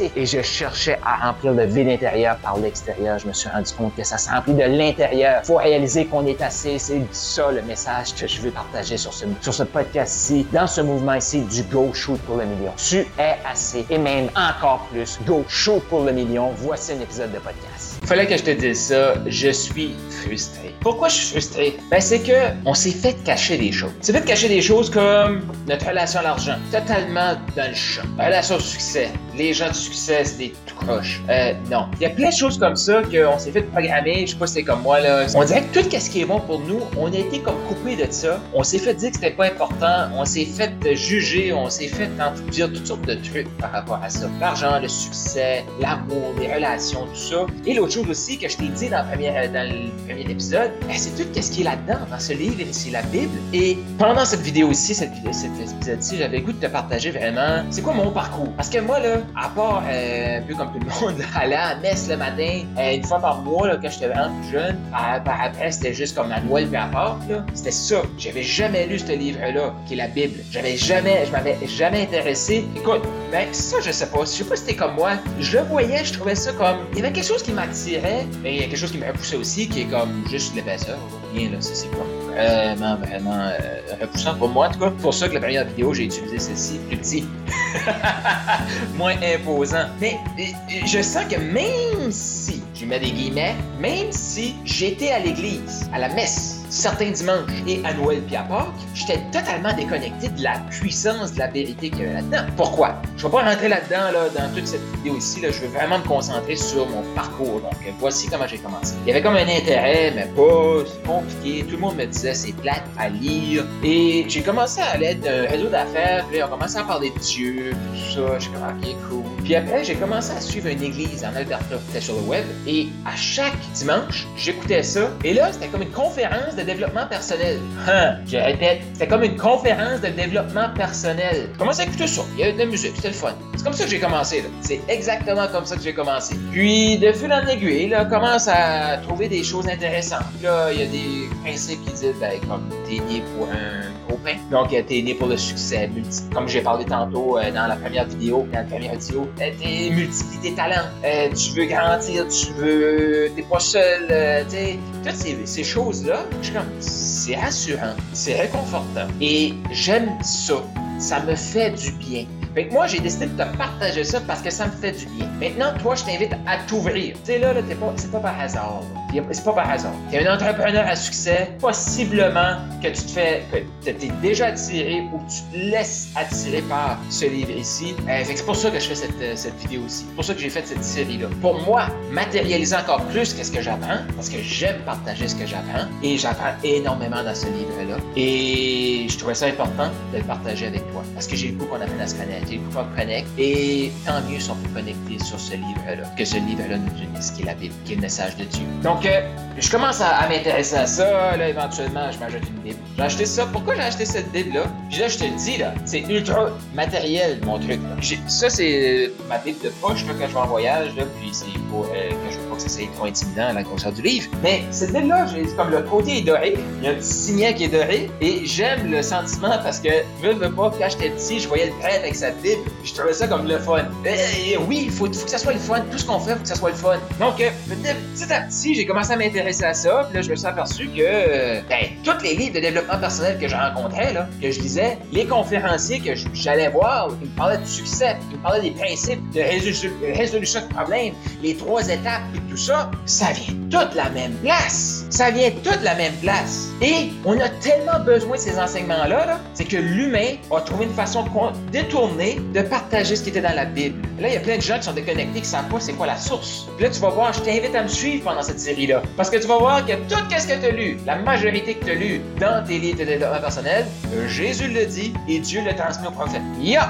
Et je cherchais à remplir le vide intérieur par l'extérieur. Je me suis rendu compte que ça se remplit de l'intérieur. Faut réaliser qu'on est assez. C'est ça le message que je veux partager sur ce, sur ce podcast-ci, dans ce mouvement ici du Go Shoot pour le million. Tu es assez. Et même encore plus. Go Shoot pour le million. Voici un épisode de podcast. Fallait que je te dise ça. Je suis frustré. Pourquoi je suis frustré? Ben, c'est que on s'est fait cacher des choses. On s'est fait cacher des choses comme notre relation à l'argent. Totalement dans le champ. Relation au succès. Les gens du succès, des tout croches. Euh, non. Il y a plein de choses comme ça qu'on s'est fait programmer. Je sais pas si c'est comme moi, là. On dirait que tout ce qui est bon pour nous, on a été comme coupé de ça. On s'est fait dire que c'était pas important. On s'est fait juger. On s'est fait dire toutes sortes de trucs par rapport à ça. L'argent, le succès, l'amour, les relations, tout ça. Et l'autre chose aussi que je t'ai dit dans le premier, le premier épisode, ben, c'est tout ce qui est là-dedans, dans ce livre, c'est la Bible. Et pendant cette vidéo ci cette vidéo, cet épisode-ci, j'avais goût de te partager vraiment c'est quoi mon parcours? Parce que moi, là, à part euh, un peu comme tout le monde, aller à la messe le matin, euh, une fois par mois, là, quand j'étais vraiment plus jeune, après, c'était juste comme Noël puis à part. C'était ça. J'avais jamais lu ce livre-là, qui est la Bible. J'avais jamais, je m'avais jamais intéressé. Écoute, ben, ça, je sais pas. Je sais pas si c'était comme moi. Je voyais, je trouvais ça comme. Il y avait quelque chose qui m'attirait, mais il y a quelque chose qui me repoussait aussi, qui est comme juste l'épaisseur. Rien, là. C'est comme vraiment, vraiment euh, repoussant pour moi, en tout cas. Pour ça que la première vidéo, j'ai utilisé celle-ci, plus petit. Moins imposant. Mais je sens que même si, je mets des guillemets, même si j'étais à l'église, à la messe, certains dimanches et à Noël puis à j'étais totalement déconnecté de la puissance de la vérité qu'il y avait là-dedans. Pourquoi? Je ne vais pas rentrer là-dedans, là, dans toute cette vidéo ici. Je veux vraiment me concentrer sur mon parcours. Donc, voici comment j'ai commencé. Il y avait comme un intérêt, mais pas compliqué. Tout le monde me disait c'est plate à lire. Et j'ai commencé à aller d'un réseau d'affaires. Puis on a commencé à parler de Dieu, tout ça. J'ai commencé, ok, cool. Puis après, j'ai commencé à suivre une église en Alberta. C'était sur le web. Et à chaque dimanche, j'écoutais ça. Et là, c'était comme une conférence de développement personnel. Hein, je répète, c'était comme une conférence de développement personnel. Je commençais à écouter ça. Il y avait de la musique, c'était le fun. C'est comme ça que j'ai commencé. C'est exactement comme ça que j'ai commencé. Puis, de fil en aiguille, là, commence à trouver des choses intéressantes. Là, il y a des principes qui disent, ben, comme t'es né pour un gros pain. Donc, t'es né pour le succès. Comme j'ai parlé tantôt euh, dans la première vidéo, dans la première vidéo, euh, t'es multiplie tes talents. Euh, tu veux grandir, tu veux. T'es pas seul. sais, toutes ces, ces choses-là, je comme, c'est rassurant, c'est réconfortant. Et j'aime ça. Ça me fait du bien. Fait que moi, j'ai décidé de te partager ça parce que ça me fait du bien. Maintenant, toi, je t'invite à t'ouvrir. Tu sais, là, là pas, c'est pas par hasard. C'est pas par hasard. Tu es un entrepreneur à succès, possiblement que tu te fais, que tu déjà attiré ou tu te laisses attirer par ce livre ici. Euh, c'est pour ça que je fais cette, euh, cette vidéo aussi. C'est pour ça que j'ai fait cette série-là. Pour moi, matérialiser encore plus qu'est-ce que j'apprends, parce que j'aime partager ce que j'apprends et j'apprends énormément dans ce livre-là. Et je trouvais ça important de le partager avec toi parce que j'ai beaucoup qu'on apprenne à se connaître j'ai beaucoup qu'on connecte et tant mieux si on peut connecter sur ce livre-là, que ce livre-là nous unisse, qui est la Bible, qui est le message de Dieu. Donc, euh, je commence à, m'intéresser à ça, là, éventuellement, je m'ajoute une Bible. J'ai acheté ça. Pourquoi j'ai acheté cette Bible-là? Puis là, je te le dis, là, c'est ultra matériel, mon truc. Ça, c'est ma Bible de poche, là, quand je vais en voyage, là, puis c'est pour euh, que je veux pas que ça soit trop intimidant à la grosseur du livre. Mais cette Bible-là, comme le côté est doré, il y a un petit signet qui est doré, et j'aime le sentiment parce que, je veux pas, quand j'étais petit, je voyais le prêtre avec sa Bible, je trouvais ça comme le fun. Et, oui, il faut, faut, que ça soit le fun. Tout ce qu'on fait, faut que ça soit le fun. Donc, euh, petit à petit, j'ai commencé à m'intéresser à ça, puis là, je me suis aperçu que, euh, ben, tous les livres de développement personnel que je rencontrais, là, que je lisais, les conférenciers que j'allais voir, ils me parlaient du succès, ils me parlaient des principes de résolution de problèmes, les trois étapes, et tout ça, ça vient toute la même place. Ça vient toute la même place. Et on a tellement besoin de ces enseignements-là, -là, c'est que l'humain a trouvé une façon détournée de partager ce qui était dans la Bible. Là, il y a plein de gens qui sont déconnectés, qui ne savent pas c'est quoi la source. Puis là, tu vas voir, je t'invite à me suivre pendant cette série-là. Parce que tu vas voir que tout ce que tu as lu, la majorité que tu as lu dans tes livres de développement personnel, Jésus le dit et Dieu le transmet au prophète. Yup!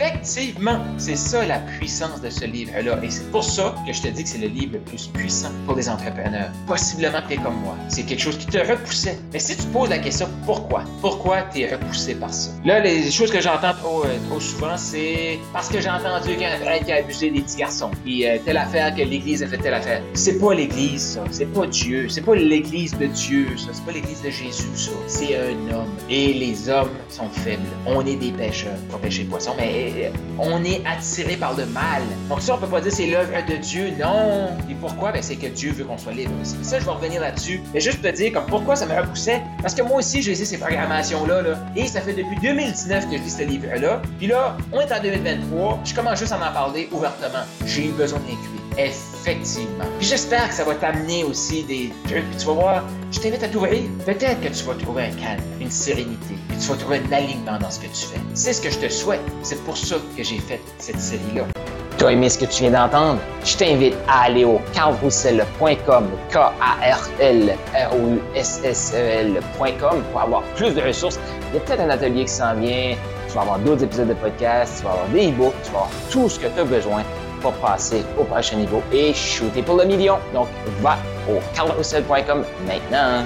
Effectivement, c'est ça la puissance de ce livre-là. Et c'est pour ça que je te dis que c'est le livre le plus puissant pour les entrepreneurs. Possiblement que tu es comme moi. C'est quelque chose qui te repoussait. Mais si tu poses la question pourquoi, pourquoi tu es repoussé par ça? Là, les choses que j'entends trop, euh, souvent, c'est parce que j'ai entendu qu'il y a un frère qui a abusé des petits garçons. Puis euh, telle affaire que l'Église a fait telle affaire. C'est pas l'Église, ça. C'est pas Dieu. C'est pas l'Église de Dieu, ça. C'est pas l'Église de Jésus, ça. C'est un homme. Et les hommes sont faibles. On est des pêcheurs. Pas pêcher poisson, mais euh, on est attiré par le mal. Donc ça, on peut pas dire c'est l'œuvre de Dieu. Non. Et pourquoi? Ben, c'est que Dieu veut qu'on soit libre. Ça, je vais revenir là-dessus. Mais juste te dire comme pourquoi ça me repoussait? Parce que moi aussi, j'ai essayé ces programmations-là. Là, et ça fait depuis 2019 que je lis ce livre-là. Puis là, on est en 2023. Je commence juste à en parler ouvertement. J'ai eu besoin d'incuire. Effectivement. Puis j'espère que ça va t'amener aussi des trucs. Puis tu vas voir, je t'invite à t'ouvrir. Peut-être que tu vas trouver un calme, une sérénité. Puis tu vas trouver un alignement dans ce que tu fais. C'est ce que je te souhaite. C'est pour ça que j'ai fait cette série-là. Tu as aimé ce que tu viens d'entendre? Je t'invite à aller au carroussel.com, K-A-R-L-R-O-U-S-S-E-L.com pour avoir plus de ressources. Il y a peut-être un atelier qui s'en vient. Tu vas avoir d'autres épisodes de podcast, tu vas avoir des e-books, tu vas avoir tout ce que tu as besoin pour passer au prochain niveau et shooter pour le million. Donc, va au carroussel.com maintenant.